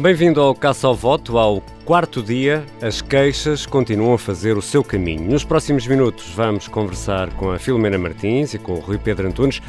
Bem-vindo ao Caça ao Voto. Ao quarto dia, as queixas continuam a fazer o seu caminho. Nos próximos minutos, vamos conversar com a Filomena Martins e com o Rui Pedro Antunes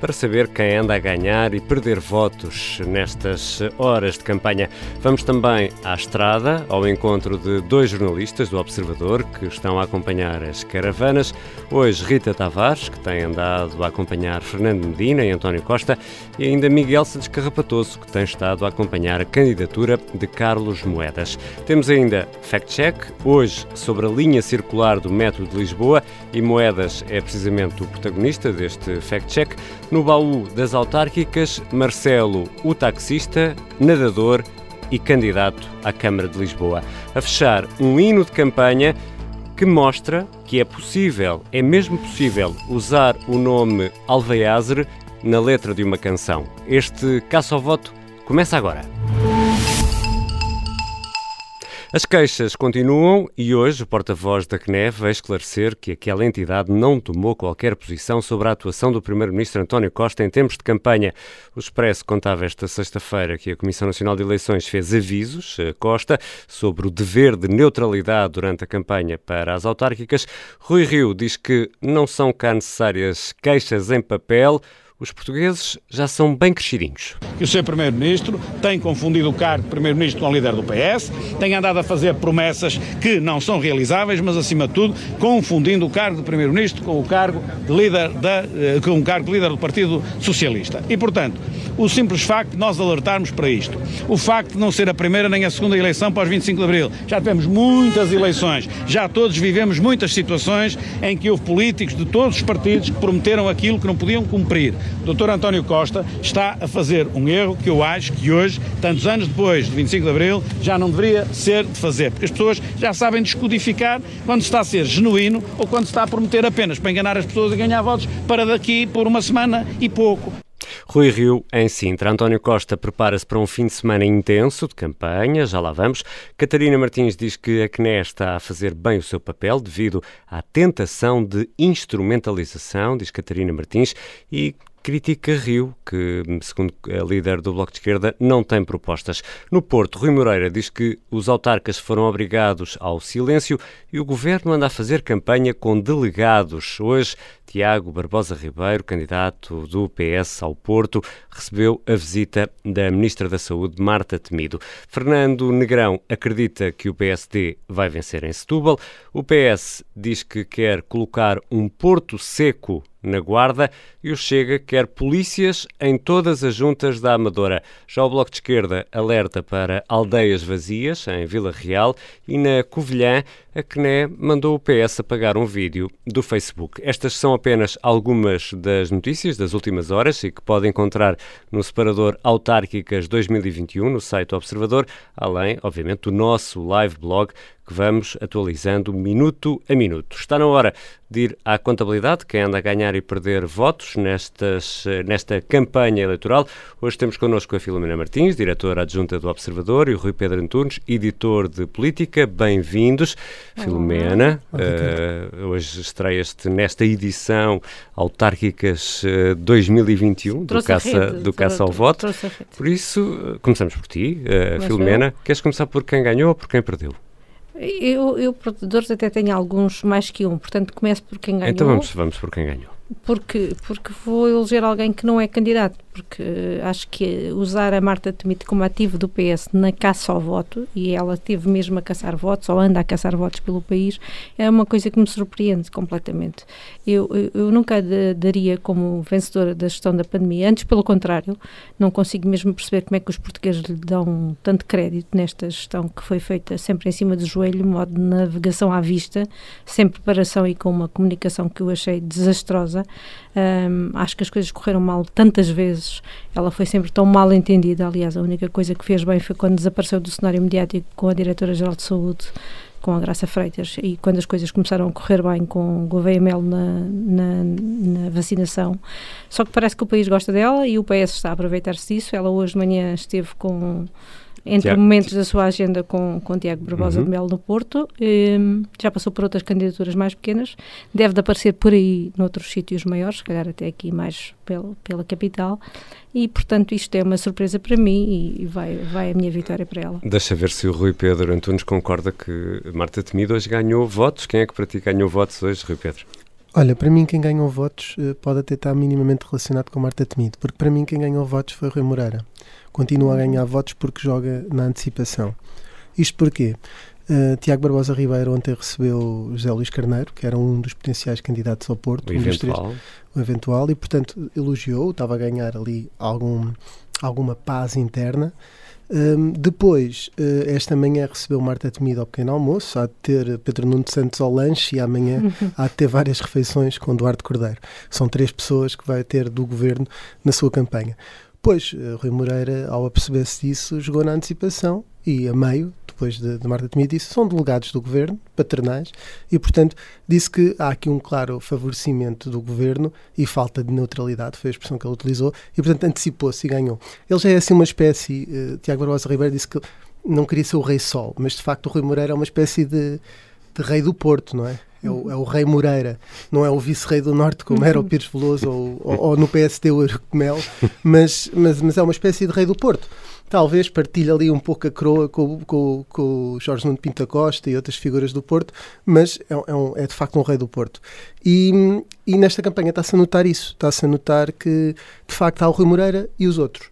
para saber quem anda a ganhar e perder votos nestas horas de campanha. Vamos também à estrada, ao encontro de dois jornalistas do Observador que estão a acompanhar as caravanas. Hoje, Rita Tavares, que tem andado a acompanhar Fernando Medina e António Costa, e ainda Miguel Santos Carrapatoso, que tem estado a acompanhar a candidatura de Carlos Moedas. Temos ainda Fact Check, hoje sobre a linha circular do Metro de Lisboa, e Moedas é precisamente o protagonista deste Fact Check. No baú das autárquicas, Marcelo, o taxista, nadador e candidato à Câmara de Lisboa. A fechar, um hino de campanha que mostra que é possível, é mesmo possível, usar o nome Alveiazere na letra de uma canção. Este caça ao voto começa agora. As queixas continuam e hoje o porta-voz da CNEV vai esclarecer que aquela entidade não tomou qualquer posição sobre a atuação do Primeiro-Ministro António Costa em tempos de campanha. O Expresso contava esta sexta-feira que a Comissão Nacional de Eleições fez avisos a Costa sobre o dever de neutralidade durante a campanha para as autárquicas. Rui Rio diz que não são cá necessárias queixas em papel os portugueses já são bem crescidinhos. Que o seu Primeiro-Ministro tem confundido o cargo de Primeiro-Ministro com o líder do PS, tem andado a fazer promessas que não são realizáveis, mas acima de tudo confundindo o cargo de Primeiro-Ministro com o cargo de líder, eh, com o cargo de líder do Partido Socialista. E, portanto, o simples facto de nós alertarmos para isto, o facto de não ser a primeira nem a segunda eleição pós 25 de Abril, já tivemos muitas eleições, já todos vivemos muitas situações em que houve políticos de todos os partidos que prometeram aquilo que não podiam cumprir. Dr. António Costa está a fazer um erro que eu acho que hoje, tantos anos depois de 25 de Abril, já não deveria ser de fazer, porque as pessoas já sabem descodificar quando está a ser genuíno ou quando está a prometer apenas para enganar as pessoas e ganhar votos para daqui por uma semana e pouco. Rui Rio, em Sintra. António Costa prepara-se para um fim de semana intenso de campanha, já lá vamos. Catarina Martins diz que a CNE está a fazer bem o seu papel devido à tentação de instrumentalização, diz Catarina Martins, e critica Rio, que, segundo a líder do Bloco de Esquerda, não tem propostas. No Porto, Rui Moreira diz que os autarcas foram obrigados ao silêncio e o governo anda a fazer campanha com delegados. Hoje, Tiago Barbosa Ribeiro, candidato do PS ao Porto, recebeu a visita da Ministra da Saúde, Marta Temido. Fernando Negrão acredita que o PSD vai vencer em Setúbal. O PS diz que quer colocar um Porto seco na Guarda e o Chega quer polícias em todas as juntas da Amadora. Já o Bloco de Esquerda alerta para aldeias vazias em Vila Real e na Covilhã a CNE mandou o PS apagar um vídeo do Facebook. Estas são apenas algumas das notícias das últimas horas e que pode encontrar no separador Autárquicas 2021 no site do Observador, além, obviamente, do nosso live blog que vamos atualizando minuto a minuto. Está na hora de ir à contabilidade, quem anda a ganhar e perder votos nestas, nesta campanha eleitoral. Hoje temos connosco a Filomena Martins, diretora adjunta do Observador, e o Rui Pedro Antunes, editor de política. Bem-vindos. Filomena, uh, hoje estreias-te nesta edição Autárquicas 2021 do Caça, rede, do caça ao Voto. Por isso, começamos por ti, uh, Filomena. Queres começar por quem ganhou ou por quem perdeu? Eu, eu, protetores até tenho alguns mais que um, portanto começo por quem ganhou. Então vamos, vamos por quem ganhou. Porque, porque vou eleger alguém que não é candidato, porque acho que usar a Marta Temido como ativo do PS na caça ao voto, e ela teve mesmo a caçar votos, ou anda a caçar votos pelo país, é uma coisa que me surpreende completamente. Eu, eu, eu nunca daria como vencedora da gestão da pandemia, antes pelo contrário, não consigo mesmo perceber como é que os portugueses lhe dão tanto crédito nesta gestão que foi feita sempre em cima do joelho, modo de navegação à vista, sem preparação e com uma comunicação que eu achei desastrosa um, acho que as coisas correram mal tantas vezes. Ela foi sempre tão mal entendida. Aliás, a única coisa que fez bem foi quando desapareceu do cenário mediático com a Diretora-Geral de Saúde com a Graça Freitas e quando as coisas começaram a correr bem com Gouveia Mel na, na, na, vacinação. Só que parece que o país gosta dela e o PS está a aproveitar-se disso. Ela hoje de manhã esteve com entre Tiago. momentos da sua agenda com, com Tiago Barbosa Uhum. de Melo no Porto, hum, já passou por outras candidaturas mais pequenas, deve de aparecer por aí noutros sítios maiores, se calhar até aqui mais pela, pela capital, e portanto isto é uma surpresa para mim e, e vai, vai a minha vitória para ela. Deixa ver se o Rui Pedro Antunes concorda que Marta Temido hoje ganhou votos. Quem é que para ti ganhou votos hoje, Rui Pedro? Olha, para mim quem ganhou votos eh, pode até estar minimamente relacionado com Marta Temido, porque para mim quem ganhou votos foi Rui Moreira. Continua a ganhar votos porque joga na antecipação. Isto porquê? Eh, Tiago Barbosa Ribeiro ontem recebeu José Luís Carneiro, que era um dos potenciais candidatos ao Porto, O um dos três- eventual. o eventual, e portanto elogiou, estava a ganhar ali algum, alguma paz interna. Hum, depois, eh, esta manhã recebeu Marta Temido ao pequeno almoço, há de ter Pedro Nuno Santos ao lanche e amanhã há de ter várias refeições com Duarte Cordeiro. São três pessoas que vai ter do governo na sua campanha. Pois, eh, Rui Moreira, ao aperceber-se disso, jogou na antecipação e a meio, depois de, de Marta Temido, disse são delegados do governo, paternais, e portanto disse que há aqui um claro favorecimento do governo e falta de neutralidade, foi a expressão que ele utilizou, e portanto antecipou-se e ganhou. Ele já é assim uma espécie, eh, Tiago Barbosa Ribeiro disse que não queria ser o rei sol, mas de facto o Rui Moreira é uma espécie de, de rei do Porto, não é? É o, é o rei Moreira, não é o vice-rei do Norte como era o Pires Veloso ou, ou, ou no PSD o Eurico de Mel, mas, mas, mas é uma espécie de rei do Porto. Talvez partilhe ali um pouco a coroa com, com, com o Jorge Nuno Pinto da Costa e outras figuras do Porto, mas é, é, um- é de facto um rei do Porto. E, e nesta campanha está-se a notar isso, está-se a notar que de facto há o Rui Moreira e os outros.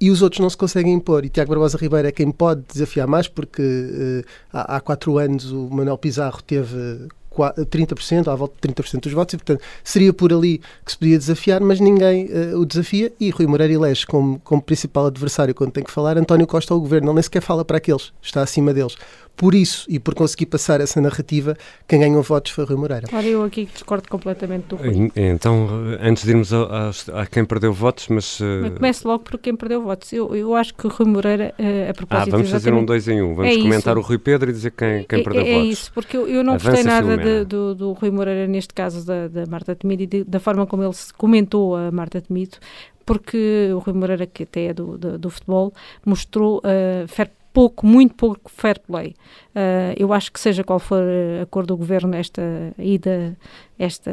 E os outros não se conseguem impor. E Tiago Barbosa Ribeiro é quem pode desafiar mais, porque eh, há, há quatro anos o Manuel Pizarro teve 30%, à volta de 30% dos votos, e portanto seria por ali que se podia desafiar, mas ninguém eh, o desafia. E Rui Moreira elege como, como principal adversário, quando tem que falar, António Costa ao governo. Ele nem sequer fala para aqueles, está acima deles. Por isso, e por conseguir passar essa narrativa, quem ganhou votos foi Rui Moreira. Ora, eu aqui discordo completamente do Rui. Então, antes de irmos a, a- a quem perdeu votos, mas. Mas Começo logo por quem perdeu votos. Eu, eu acho que o Rui Moreira, eh, a Ah, propósito vamos fazer um dois em um. Vamos É isso. comentar o Rui Pedro e dizer quem, quem é, perdeu é votos. isso, porque eu, eu não Avança, gostei nada de- do, do Rui Moreira, neste caso da, da Marta Temido, e de- da forma como ele se comentou a Marta Temido, porque o Rui Moreira, que até é do, do, do futebol, mostrou eh, fair- pouco, muito pouco fair play. Eh, eu acho que seja qual for a cor do governo nesta ida, esta,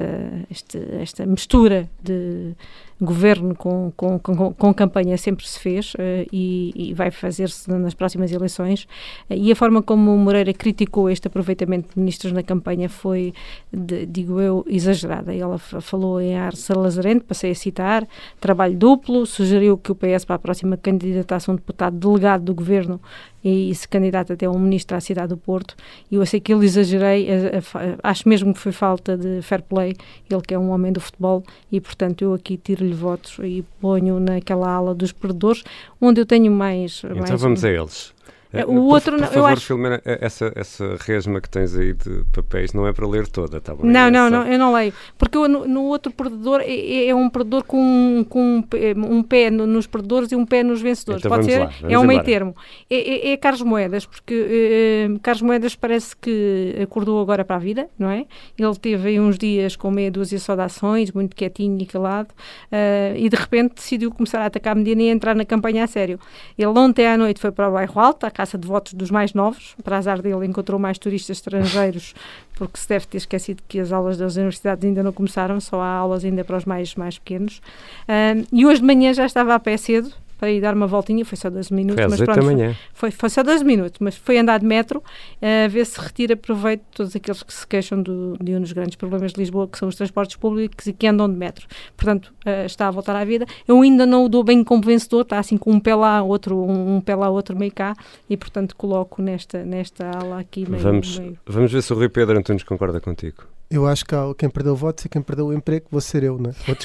esta mistura de governo com, com, com, com campanha sempre se fez eh, e, e vai fazer-se nas próximas eleições. Eh, E a forma como Moreira criticou este aproveitamento de ministros na campanha foi, de- digo eu, exagerada. Ela fa- falou em ar salazarente, passei a citar, trabalho duplo, sugeriu que o PS para a próxima candidatasse um deputado delegado do governo e se candidata até um ministro à cidade do Porto. E eu sei que ele exagerei, fa- acho mesmo que foi falta de fair play, ele que é um homem do futebol, e portanto eu aqui tiro-lhe votos e ponho naquela ala dos perdedores, onde eu tenho mais. Então mais vamos a eles. É, Eh, o por- outro por, não- eu favor, acho- Filomena, eh, essa, essa resma que tens aí de papéis não é para ler toda, está bem? Não, É não, não, eu não leio. Porque eu, no, no outro perdedor é, é um perdedor com, com um pé- um pé no- nos perdedores e um pé nos vencedores. Então Pode ser? lá, é um meio termo. É, é, é Carlos Moedas, porque eh, eh, Carlos Moedas parece que acordou agora para a vida, não é? Ele teve aí uns dias com meia dúzia só de ações, muito quietinho e calado, eh, e de repente decidiu começar a atacar a Medina e entrar na campanha a sério. Ele ontem à noite foi para o bairro Alto, caça de votos dos mais novos, para azar dele encontrou mais turistas estrangeiros, porque se deve ter esquecido que as aulas das universidades ainda não começaram, só há aulas ainda para os mais, mais pequenos. Ah, e hoje de manhã já estava a pé cedo, para ir dar uma voltinha, foi só 12 minutos, Foi mas 8 da pronto, foi- foi, foi só 12 minutos, mas foi andar de metro, a ver se retira proveito de todos aqueles que se queixam do, de um dos grandes problemas de Lisboa, que são os transportes públicos e que andam de metro. Portanto, eh, está a voltar à vida. Eu ainda não o dou bem como vencedor, está assim com um pé lá, outro, um, um pé lá, outro meio cá, e portanto coloco nesta, nesta ala aqui meio. Vamos, meio- vamos ver se o Rui Pedro Antunes concorda contigo. Eu acho que há quem perdeu votos e quem perdeu o emprego, vou ser eu, não é? Vou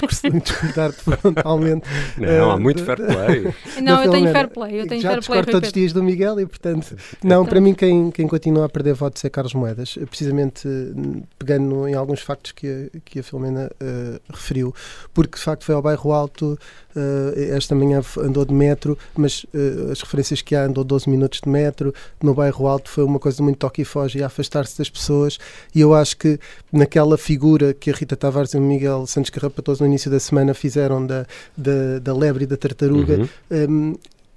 discordar frontalmente. Não, há Eh, muito fair play. Não, eu tenho fair play, eu tenho Já fair play. discordo Rui todos os dias do Miguel e, portanto, não, para mim quem, quem continua a perder votos é Carlos Moedas, eh, precisamente eh, pegando em alguns factos que a, que a Filomena eh, referiu, porque de facto foi ao bairro Alto, esta manhã andou de metro, mas eh, as referências que há andou 12 minutos de metro, no bairro Alto foi uma coisa muito toque e foge e a afastar-se das pessoas, e eu acho que naquela figura que a Rita Tavares e o Miguel Santos Carrapatoso no início da semana fizeram da, da, da lebre e da tartaruga, Uhum. um,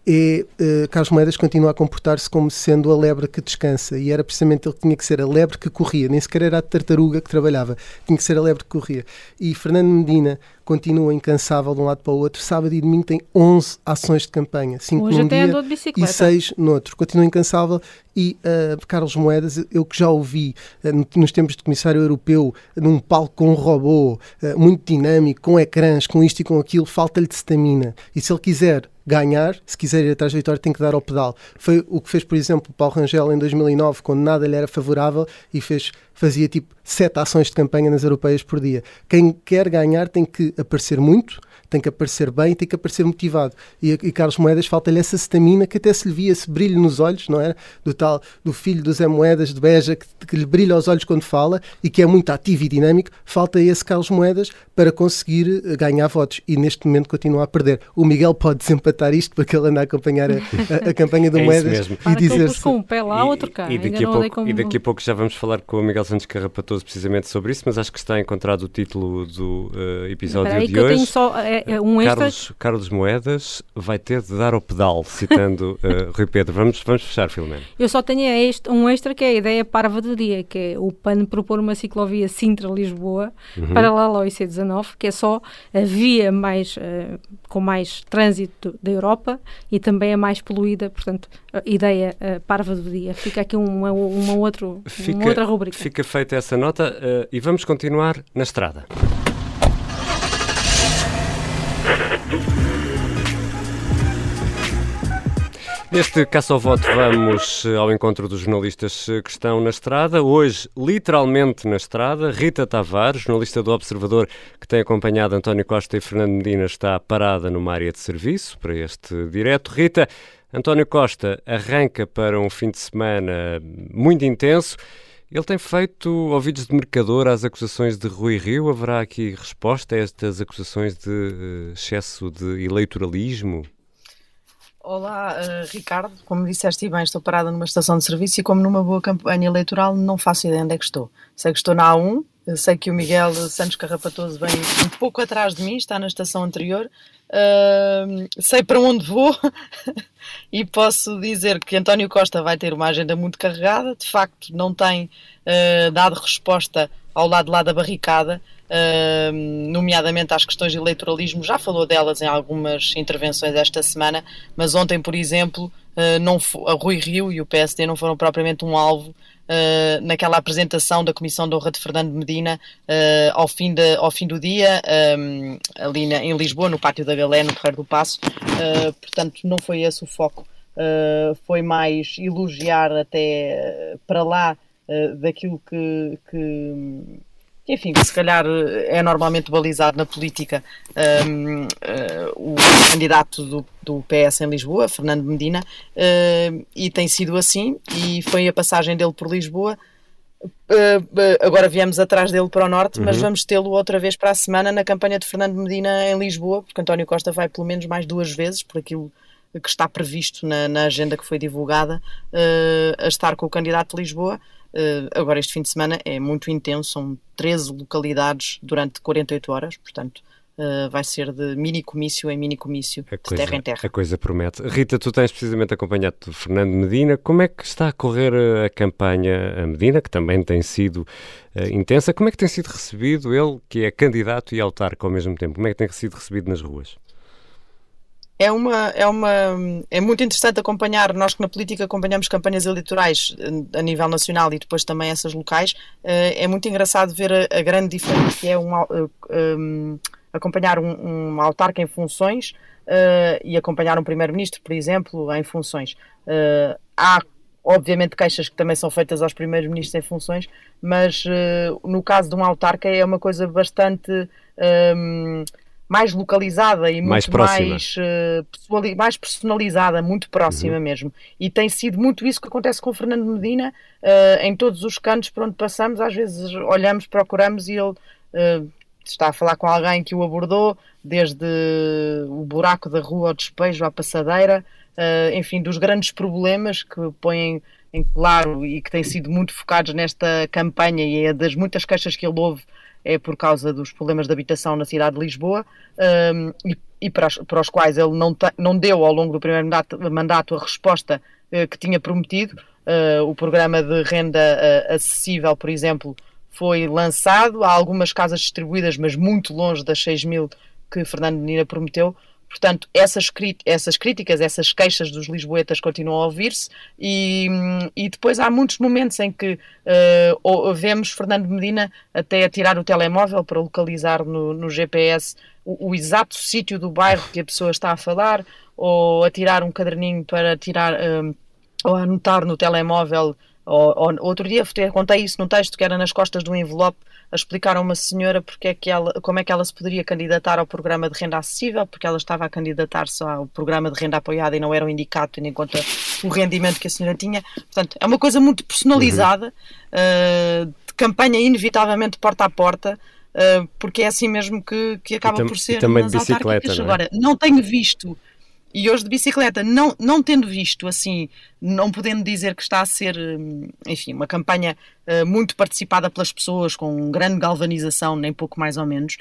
é uh, Carlos Moedas continua a comportar-se como sendo a lebre que descansa e era precisamente ele que tinha que ser a lebre que corria, nem sequer era a tartaruga que trabalhava, tinha que ser a lebre que corria. E Fernando Medina continua incansável de um lado para o outro. Sábado e domingo tem 11 ações de campanha, 5 Hoje num dia e 6 no outro. Continua incansável e uh, Carlos Moedas, eu que já ouvi uh, nos tempos de comissário europeu, num palco com um robô, uh, muito dinâmico, com ecrãs, com isto e com aquilo, falta-lhe de stamina. E se ele quiser ganhar, se quiser ir atrás da vitória, tem que dar ao pedal. Foi o que fez, por exemplo, Paulo Rangel em 2009, quando nada lhe era favorável e fez, fazia tipo sete ações de campanha nas europeias por dia. Quem quer ganhar tem que aparecer muito, tem que aparecer bem, tem que aparecer motivado. E, e Carlos Moedas falta-lhe essa stamina que até se lhe via esse brilho nos olhos, não era? Do tal, do filho do Zé Moedas de Beja, que, que lhe brilha aos olhos quando fala e que é muito ativo e dinâmico. Falta esse Carlos Moedas para conseguir eh, ganhar votos. E neste momento continua a perder. O Miguel pode desempatar isto porque ele anda a acompanhar a, a, a campanha do é Moedas e dizer com um pé lá, outro cá. E, e, daqui a pouco, como... e daqui a pouco já vamos falar com o Miguel Santos Carrapatoso precisamente sobre isso, mas acho que está encontrado o título do uh, episódio Peraí, de hoje. Eu tenho só é, é um extra Carlos, Carlos Moedas vai ter de dar ao pedal, citando uh, Rui Pedro. Vamos, vamos fechar, Filomeno. Eu só tenho este, um extra que é a ideia parva do dia, que é o PAN propor uma ciclovia Sintra-Lisboa, uhum. paralela ao IC19, que é só a via mais, uh, com mais trânsito da Europa e também a mais poluída, portanto, a ideia uh, parva do dia. Fica aqui uma, uma, outro, fica, uma outra rubrica. Fica feita essa nota e vamos continuar na estrada. Neste caça ao voto vamos eh, ao encontro dos jornalistas eh, que estão na estrada. Hoje, literalmente na estrada, Rita Tavares, jornalista do Observador que tem acompanhado António Costa e Fernando Medina, está parada numa área de serviço para este direto. Rita, António Costa arranca para um fim de semana muito intenso. Ele tem feito ouvidos de mercador às acusações de Rui Rio. Haverá aqui resposta a estas acusações de uh, excesso de eleitoralismo? Olá, uh, Ricardo. Como disseste bem, estou parada numa estação de serviço e, como numa boa campanha eleitoral, não faço ideia onde é que estou. Sei que estou na A1, sei que o Miguel Santos Carrapatoso vem um pouco atrás de mim, está na estação anterior. Uh, sei para onde vou e posso dizer que António Costa vai ter uma agenda muito carregada. De facto, não tem uh, dado resposta ao lado lá da barricada nomeadamente às questões de eleitoralismo, já falou delas em algumas intervenções esta semana, mas ontem, por exemplo, uh, não a Rui Rio e o PSD não foram propriamente um alvo Uh, naquela apresentação da Comissão de Honra de Fernando Medina uh, ao, fim de, ao fim do dia, um, ali na, em Lisboa, no Pátio da Galé, no Terreiro do Passo. Uh, portanto, não foi esse o foco. foi mais elogiar até para lá daquilo que, que enfim, se calhar eh, é normalmente balizado na política um, uh, eh, o candidato do, do, PS em Lisboa, Fernando Medina, uh, e tem sido assim, e foi a passagem dele por Lisboa. Uh, agora viemos atrás dele para o norte, uhum. mas vamos tê-lo outra vez para a semana na campanha de Fernando Medina em Lisboa, porque António Costa vai pelo menos mais duas vezes, por aquilo que está previsto na, na agenda que foi divulgada, a estar com o candidato de Lisboa. Uh, agora, este fim de semana é muito intenso, são 13 localidades durante 48 horas, portanto, uh, vai ser de mini comício em mini comício, de coisa, terra em terra. A coisa promete. Rita, tu tens precisamente acompanhado Fernando Medina. Como é que está a correr a campanha a Medina, que também tem sido uh, intensa? Como é que tem sido recebido ele, que é candidato e autarca ao mesmo tempo? Como é que tem sido recebido nas ruas? É uma, é uma é muito interessante acompanhar, nós que na política acompanhamos campanhas eleitorais eh, a nível nacional e depois também essas locais, eh, é muito engraçado ver a, a grande diferença que é um, um, acompanhar um, um autarca em funções uh, e acompanhar um primeiro-ministro, por exemplo, em funções. Uh, há obviamente queixas que também são feitas aos primeiros ministros em funções, mas uh, no caso de um autarca é uma coisa bastante um, mais localizada e mais muito mais, uh, mais personalizada, muito próxima uhum. mesmo. E tem sido muito isso que acontece com o Fernando Medina uh, em todos os cantos por onde passamos. Às vezes olhamos, procuramos e ele uh, está a falar com alguém que o abordou, desde o buraco da rua ao despejo à passadeira, enfim, dos grandes problemas que põem em claro e que têm sido muito focados nesta campanha e é das muitas queixas que ele ouve é por causa dos problemas de habitação na cidade de Lisboa um, e e para os, para os, quais ele não, não deu ao longo do primeiro mandato, mandato a resposta uh, que tinha prometido. Uh, o programa de renda uh, acessível, por exemplo, foi lançado. Há algumas casas distribuídas, mas muito longe das 6 mil que Fernando Menina prometeu. Portanto, essas, essas críticas, essas queixas dos lisboetas continuam a ouvir-se e, e, depois há muitos momentos em que uh, vemos Fernando Medina até a tirar o telemóvel para localizar no, no GPS o, o exato sítio do bairro que a pessoa está a falar ou a tirar um caderninho para tirar uh, ou a anotar no telemóvel ou, ou, outro dia contei isso num texto que era nas costas do envelope a explicar a uma senhora porque é que ela, como é que ela se poderia candidatar ao programa de renda acessível, porque ela estava a candidatar-se ao programa de renda apoiada e não era o indicado, tendo em conta o rendimento que a senhora tinha. Portanto, é uma coisa muito personalizada, uhum. uh, de campanha inevitavelmente porta a porta. Uh, porque é assim mesmo que, que acaba por ser. E também de bicicleta. Não é? Agora, não tenho visto e hoje de bicicleta, não, não tendo visto assim, não podendo dizer que está a ser, hum, enfim, uma campanha uh, muito participada pelas pessoas, com grande galvanização, nem pouco mais ou menos,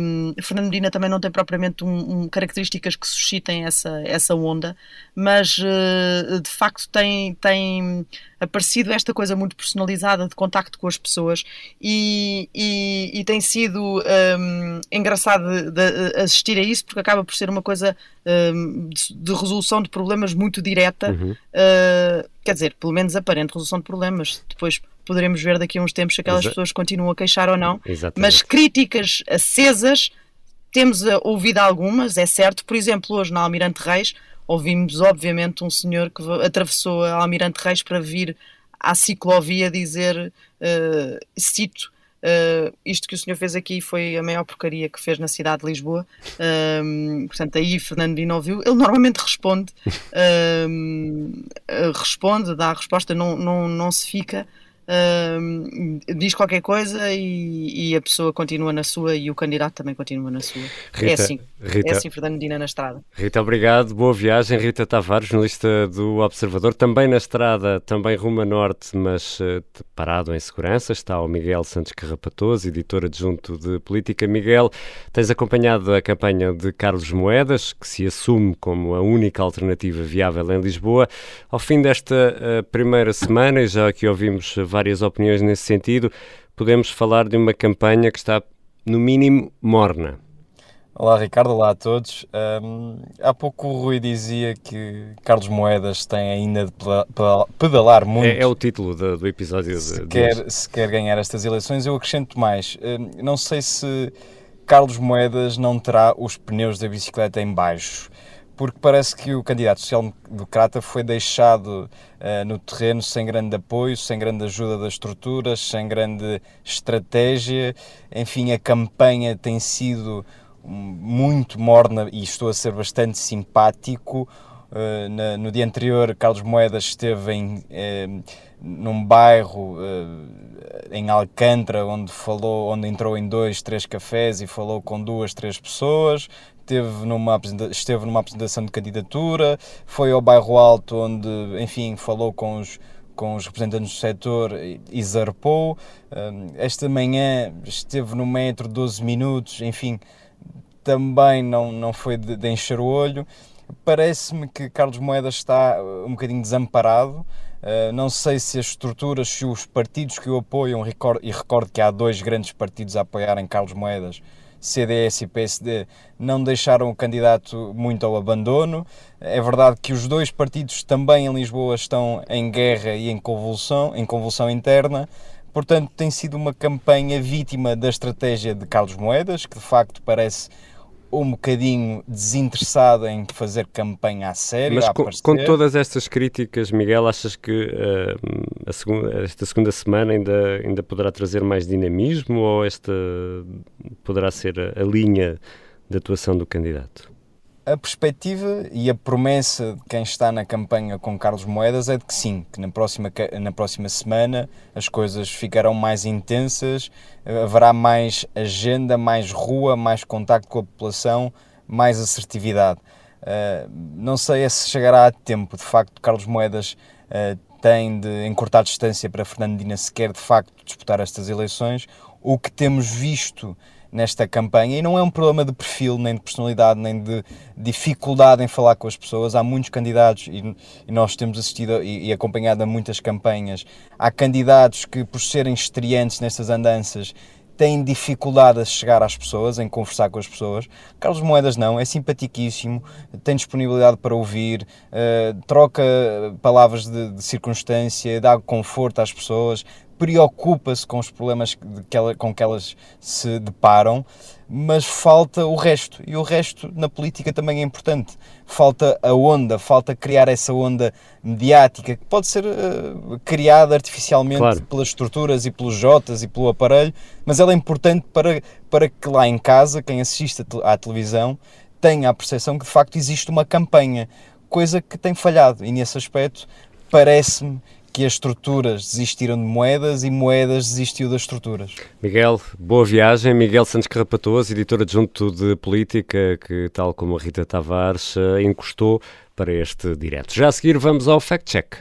um, Fernando Medina também não tem propriamente um, um, características que suscitem essa, essa onda, mas uh, de facto tem, tem aparecido esta coisa muito personalizada de contacto com as pessoas e, e, e tem sido um, engraçado de, de assistir a isso porque acaba por ser uma coisa um, de, de, resolução de problemas muito direta, uhum. Uh, quer dizer, pelo menos aparente resolução de problemas. Depois poderemos ver daqui a uns tempos se aquelas Exa pessoas continuam a queixar ou não. Exatamente. Mas críticas acesas temos ouvido algumas, é certo. Por exemplo, hoje na Almirante Reis ouvimos obviamente um senhor que atravessou a Almirante Reis para vir à ciclovia dizer, uh, cito, Uh, isto que o senhor fez aqui foi a maior porcaria que fez na cidade de Lisboa. Uh, portanto, aí Fernando Dino ouviu. Ele normalmente responde, uh, responde, dá a resposta, não, não, não se fica uh, diz qualquer coisa e, e, a pessoa continua na sua e o candidato também continua na sua. É Rita, é assim, Rita, é assim Fernando Medina na estrada. Rita, obrigado, boa viagem. Rita Tavares, jornalista do Observador, também na estrada, também rumo a norte, mas uh, parado em segurança, está o Miguel Santos Carrapatoso, editor adjunto de Política. Miguel, tens acompanhado a campanha de Carlos Moedas, que se assume como a única alternativa viável em Lisboa. Ao fim desta uh, primeira semana, e já aqui ouvimos várias opiniões nesse sentido. Podemos falar de uma campanha que está, no mínimo, morna. Olá Ricardo, olá a todos. Um, há pouco o Rui dizia que Carlos Moedas tem ainda de pedalar muito. É, é o título do, do episódio se de, quer, se quer ganhar estas eleições. Eu acrescento mais. Um, não sei se Carlos Moedas não terá os pneus da bicicleta em baixo porque parece que o candidato social-democrata foi deixado uh, no terreno sem grande apoio, sem grande ajuda das estruturas, sem grande estratégia. Enfim, a campanha tem sido muito morna e estou a ser bastante simpático. Uh, na, no dia anterior, Carlos Moedas esteve em, uh, num bairro em Alcântara, onde falou, onde entrou em dois, três cafés e falou com duas, três pessoas esteve numa, esteve numa apresentação de candidatura, foi ao Bairro Alto, onde, enfim, falou com os, com os representantes do setor e zarpou. Esta manhã esteve no metro 12 minutos, enfim, também não, não foi de, de encher o olho. Parece-me que Carlos Moedas está uh, um bocadinho desamparado. Uh, não sei se as estruturas, se os partidos que o apoiam, e recordo que há dois grandes partidos a apoiarem Carlos Moedas, CDS e PSD não deixaram o candidato muito ao abandono. É verdade que os dois partidos também em Lisboa estão em guerra e em convulsão, em convulsão interna. Portanto, tem sido uma campanha vítima da estratégia de Carlos Moedas, que de facto parece um bocadinho desinteressado em fazer campanha a sério. Mas a com, com, todas estas críticas, Miguel, achas que uh, segunda, esta segunda semana ainda, ainda poderá trazer mais dinamismo ou esta poderá ser a, a linha de atuação do candidato? A perspectiva e a promessa de quem está na campanha com Carlos Moedas é de que sim, que na próxima, na próxima semana as coisas ficarão mais intensas, haverá mais agenda, mais rua, mais contacto com a população, mais assertividade. Uh, não sei se chegará a tempo, de facto, Carlos Moedas uh, tem de encurtar distância para Fernandina se quer de facto disputar estas eleições o que temos visto nesta campanha e não é um problema de perfil, nem de personalidade, nem de dificuldade em falar com as pessoas. Há muitos candidatos e, e nós temos assistido e, e, acompanhado a muitas campanhas. Há candidatos que, por serem estreantes nestas andanças, têm dificuldade a chegar às pessoas, em conversar com as pessoas. Carlos Moedas não, é simpaticíssimo, tem disponibilidade para ouvir, uh, troca palavras de, de circunstância, dá conforto às pessoas, preocupa-se com os problemas que ela, com que elas se deparam, mas falta o resto. E o resto na política também é importante. Falta a onda, falta criar essa onda mediática que pode ser uh, criada artificialmente claro. pelas estruturas e pelos jotas e pelo aparelho, mas ela é importante para, para que lá em casa, quem assiste à televisão, tenha a percepção que de facto existe uma campanha, coisa que tem falhado. E nesse aspecto parece-me que as estruturas desistiram de moedas e moedas desistiu das estruturas. Miguel, boa viagem. Miguel Santos Carrapatoso, editor adjunto de política, que, tal como a Rita Tavares, eh, encostou para este direto. Já a seguir, vamos ao fact-check.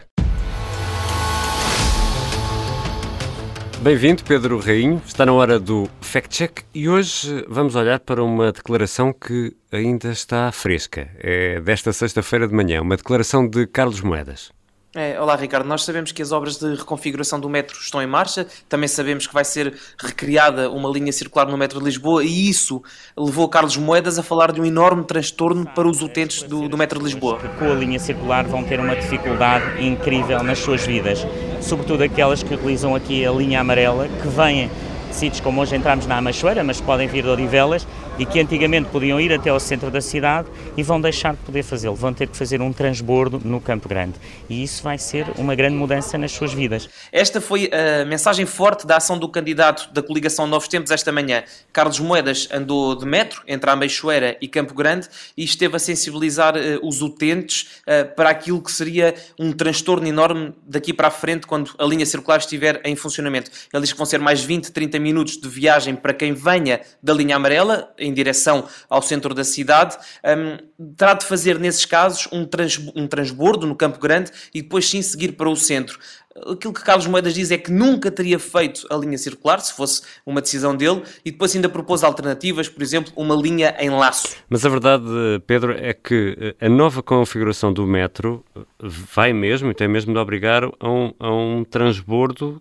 Bem-vindo, Pedro Rainho. Está na hora do fact-check e hoje vamos olhar para uma declaração que ainda está fresca. É desta sexta-feira de manhã, uma declaração de Carlos Moedas. É, olá Ricardo, nós sabemos que as obras de reconfiguração do metro estão em marcha, também sabemos que vai ser recriada uma linha circular no metro de Lisboa e isso levou Carlos Moedas a falar de um enorme transtorno para os utentes do, do metro de Lisboa. Com a linha circular vão ter uma dificuldade incrível nas suas vidas, sobretudo aquelas que utilizam aqui a linha amarela, que vêm de sítios como hoje entramos na Amachoeira, mas podem vir de Odivelas e que antigamente podiam ir até ao centro da cidade e vão deixar de poder fazê-lo, vão ter que fazer um transbordo no Campo Grande. E isso vai ser uma grande mudança nas suas vidas. Esta foi a mensagem forte da ação do candidato da coligação Novos Tempos esta manhã. Carlos Moedas andou de metro entre a Meixoeira e Campo Grande e esteve a sensibilizar uh, os utentes uh, para aquilo que seria um transtorno enorme daqui para a frente quando a linha circular estiver em funcionamento. Ele diz que vão ser mais 20, 30 minutos de viagem para quem venha da linha amarela, em direção ao centro da cidade, um, terá de fazer nesses casos um, trans, um transbordo no Campo Grande e depois sim seguir para o centro. Aquilo que Carlos Moedas diz é que nunca teria feito a linha circular, se fosse uma decisão dele, e depois ainda propôs alternativas, por exemplo, uma linha em laço. Mas a verdade, Pedro, é que a nova configuração do metro vai mesmo, e tem mesmo de obrigar a um, a um transbordo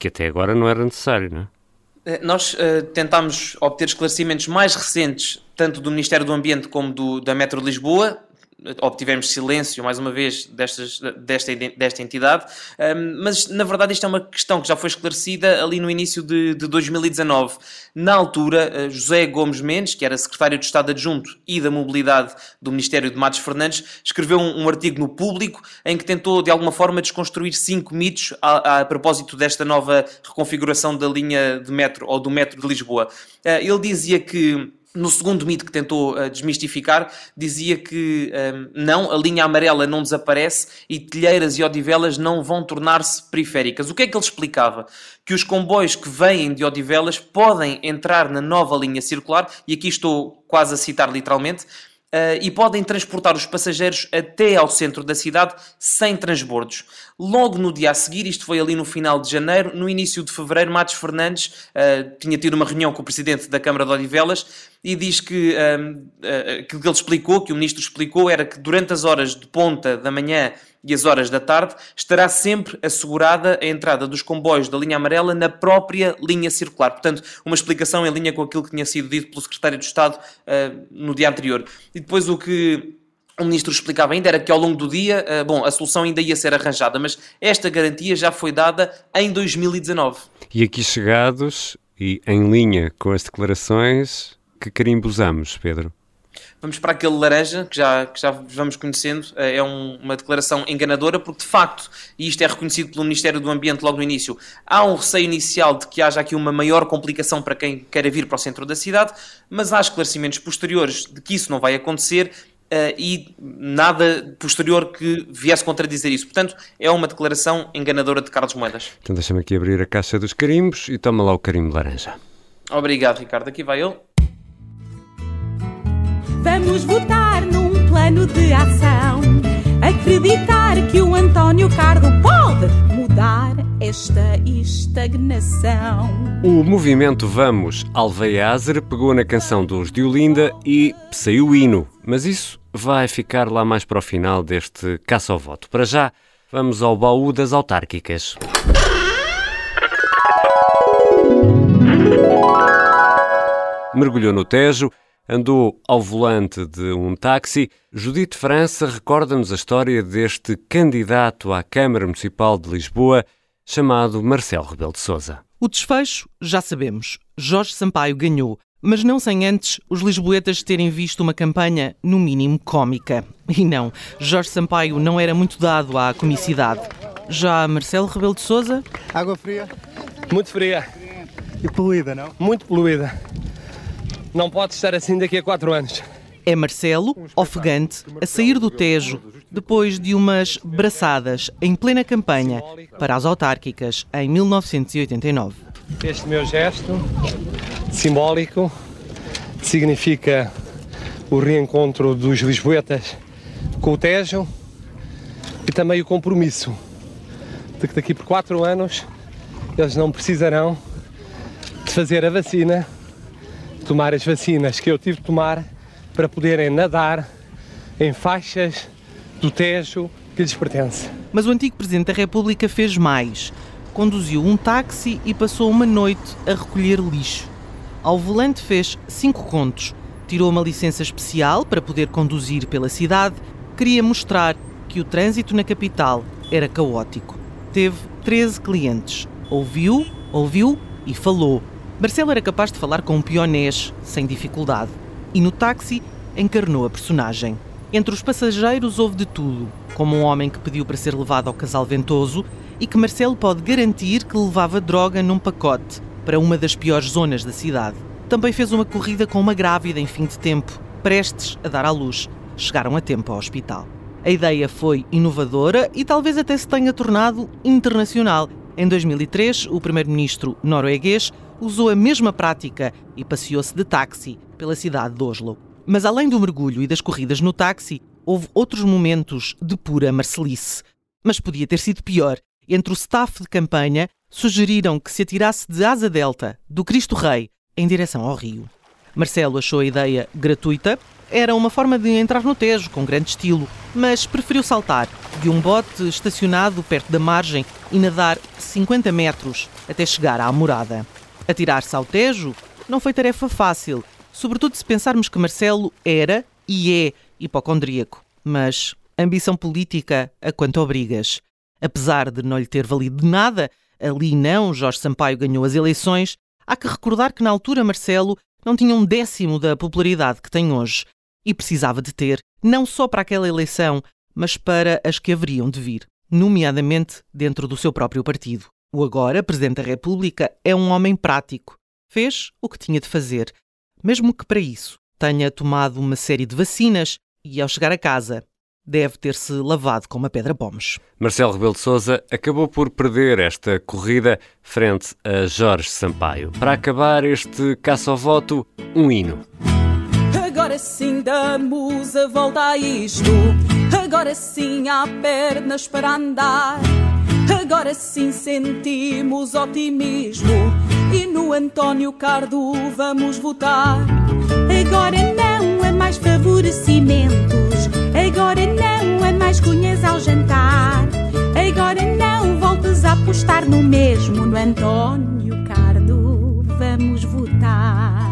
que até agora não era necessário, não é? Eh, nós uh, tentámos obter esclarecimentos mais recentes, tanto do Ministério do Ambiente como do, da Metro de Lisboa, obtivemos silêncio, mais uma vez, destas, desta, desta entidade, mas na verdade isto é uma questão que já foi esclarecida ali no início de, de 2019. Na altura, eh, José Gomes Mendes, que era secretário de Estado adjunto e da Mobilidade do Ministério de Matos Fernandes, escreveu um, um artigo no Público em que tentou de alguma forma desconstruir cinco mitos a, a propósito desta nova reconfiguração da linha de metro ou do metro de Lisboa. Eh, ele dizia que no segundo mito que tentou uh, desmistificar, dizia que um, ehm, não, a linha amarela não desaparece e telheiras e odivelas não vão tornar-se periféricas. O que é que ele explicava? Que os comboios que vêm de odivelas podem entrar na nova linha circular, e aqui estou quase a citar literalmente, Uh, e podem transportar os passageiros até ao centro da cidade sem transbordos. Logo no dia a seguir, isto foi ali no final de janeiro, no início de fevereiro, Matos Fernandes uh, tinha tido uma reunião com o presidente da Câmara de Odivelas e diz que uh, aquilo que ele explicou, que o ministro explicou, era que durante as horas de ponta da manhã e as horas da tarde, estará sempre assegurada a entrada dos comboios da linha amarela na própria linha circular. Portanto, uma explicação em linha com aquilo que tinha sido dito pelo secretário de Estado uh, no dia anterior. E depois o que o ministro explicava ainda era que ao longo do dia, uh, bom, a solução ainda ia ser arranjada, mas esta garantia já foi dada em 2019. E aqui chegados e em linha com as declarações, que carimbo usamos, Pedro? Vamos para aquele laranja, que já, que já vamos conhecendo, eh, é um, uma declaração enganadora, porque de facto, e isto é reconhecido pelo Ministério do Ambiente logo no início, há um receio inicial de que haja aqui uma maior complicação para quem queira vir para o centro da cidade, mas há esclarecimentos posteriores de que isso não vai acontecer Uh, e nada posterior que viesse contradizer isso. Portanto, é uma declaração enganadora de Carlos Moedas. Então deixa-me aqui abrir a caixa dos carimbos e toma lá o carimbo laranja. Obrigado, Ricardo. Aqui vai ele. Vamos votar num plano de ação. Acreditar que o António Cardo pode mudar esta estagnação. O movimento Vamos Alveiazer pegou na canção dos Diolinda e saiu o hino, mas isso vai ficar lá mais para o final deste caça ao voto. Para já, vamos ao baú das autárquicas. Mergulhou no Tejo, andou ao volante de um táxi. Judite França recorda-nos a história deste candidato à Câmara Municipal de Lisboa, chamado Marcelo Rebelo de Sousa. O desfecho, já sabemos. Jorge Sampaio ganhou, mas não sem antes os lisboetas terem visto uma campanha, no mínimo, cômica. E não, Jorge Sampaio não era muito dado à comicidade. Já Marcelo Rebelo de Sousa... Água fria. Muito fria. E poluída, não? Muito poluída. Não pode estar assim daqui a quatro anos. É Marcelo, ofegante, a sair do Tejo, depois de umas braçadas em plena campanha para as autárquicas em 1989. Este meu gesto simbólico significa o reencontro dos lisboetas com o Tejo e também o compromisso de que daqui por quatro anos eles não precisarão de fazer a vacina, tomar as vacinas que eu tive de tomar para poderem nadar em faixas do Tejo que lhes pertence. Mas o antigo Presidente da República fez mais. Conduziu um táxi e passou uma noite a recolher lixo. Ao volante fez cinco contos. Tirou uma licença especial para poder conduzir pela cidade. Queria mostrar que o trânsito na capital era caótico. Teve 13 clientes. Ouviu, ouviu e falou. Marcelo era capaz de falar com um pionês sem dificuldade e no táxi encarnou a personagem. Entre os passageiros houve de tudo, como um homem que pediu para ser levado ao casal ventoso e que Marcelo pode garantir que levava droga num pacote para uma das piores zonas da cidade. Também fez uma corrida com uma grávida em fim de tempo, prestes a dar à luz. Chegaram a tempo ao hospital. A ideia foi inovadora e talvez até se tenha tornado internacional. Em 2003, o primeiro-ministro norueguês usou a mesma prática e passeou-se de táxi pela cidade de Oslo. Mas além do mergulho e das corridas no táxi, houve outros momentos de pura marcelice. Mas podia ter sido pior. Entre o staff de campanha, sugeriram que se atirasse de asa delta do Cristo Rei em direção ao rio. Marcelo achou a ideia gratuita, era uma forma de entrar no Tejo com grande estilo, mas preferiu saltar de um bote estacionado perto da margem e nadar 50 metros até chegar à morada. Atirar-se ao Tejo não foi tarefa fácil, sobretudo se pensarmos que Marcelo era e é hipocondríaco, mas ambição política a quanto obrigas. Apesar de não lhe ter valido de nada, ali não, Jorge Sampaio ganhou as eleições, há que recordar que na altura Marcelo não tinha um décimo da popularidade que tem hoje e precisava de ter, não só para aquela eleição, mas para as que haveriam de vir, nomeadamente dentro do seu próprio partido. O agora Presidente da República é um homem prático. Fez o que tinha de fazer, mesmo que para isso tenha tomado uma série de vacinas e, ao chegar a casa, deve ter-se lavado com uma pedra pomes. Marcelo Rebelo de Sousa acabou por perder esta corrida frente a Jorge Sampaio. Para acabar este caça ao voto, um hino. Agora sim damos a volta a isto. Agora sim há pernas para andar. Agora sim sentimos otimismo e no António Cardo vamos votar. Agora não é mais favorecimentos, agora não é mais cunhas ao jantar. Agora não voltes a apostar no mesmo, no António Cardo vamos votar.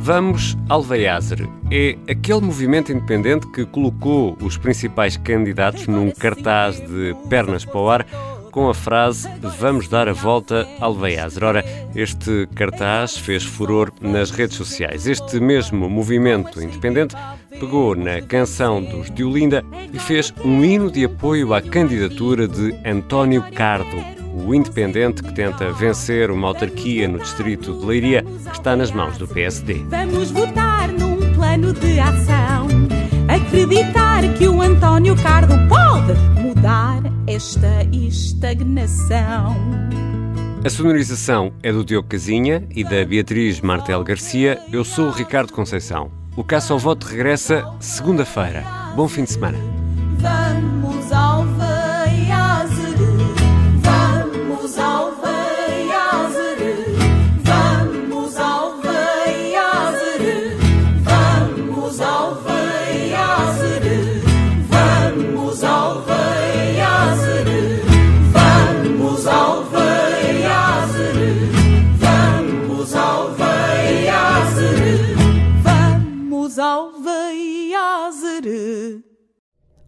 Vamos Alveiazer é aquele movimento independente que colocou os principais candidatos num cartaz de pernas para o ar com a frase Vamos dar a volta ao Alveiazer. Ora, este cartaz fez furor nas redes sociais. Este mesmo movimento independente pegou na canção dos Diolinda e fez um hino de apoio à candidatura de António Cardo, o independente que tenta vencer uma autarquia no distrito de Leiria, que está nas mãos do PSD. Vamos votar num plano de ação, acreditar que o António Cardo pode mudar esta estagnação. A sonorização é do Diogo Casinha e da Beatriz Martel Garcia. Eu sou o Ricardo Conceição. O Caça ao Voto regressa segunda-feira. Bom fim de semana. Vamos ao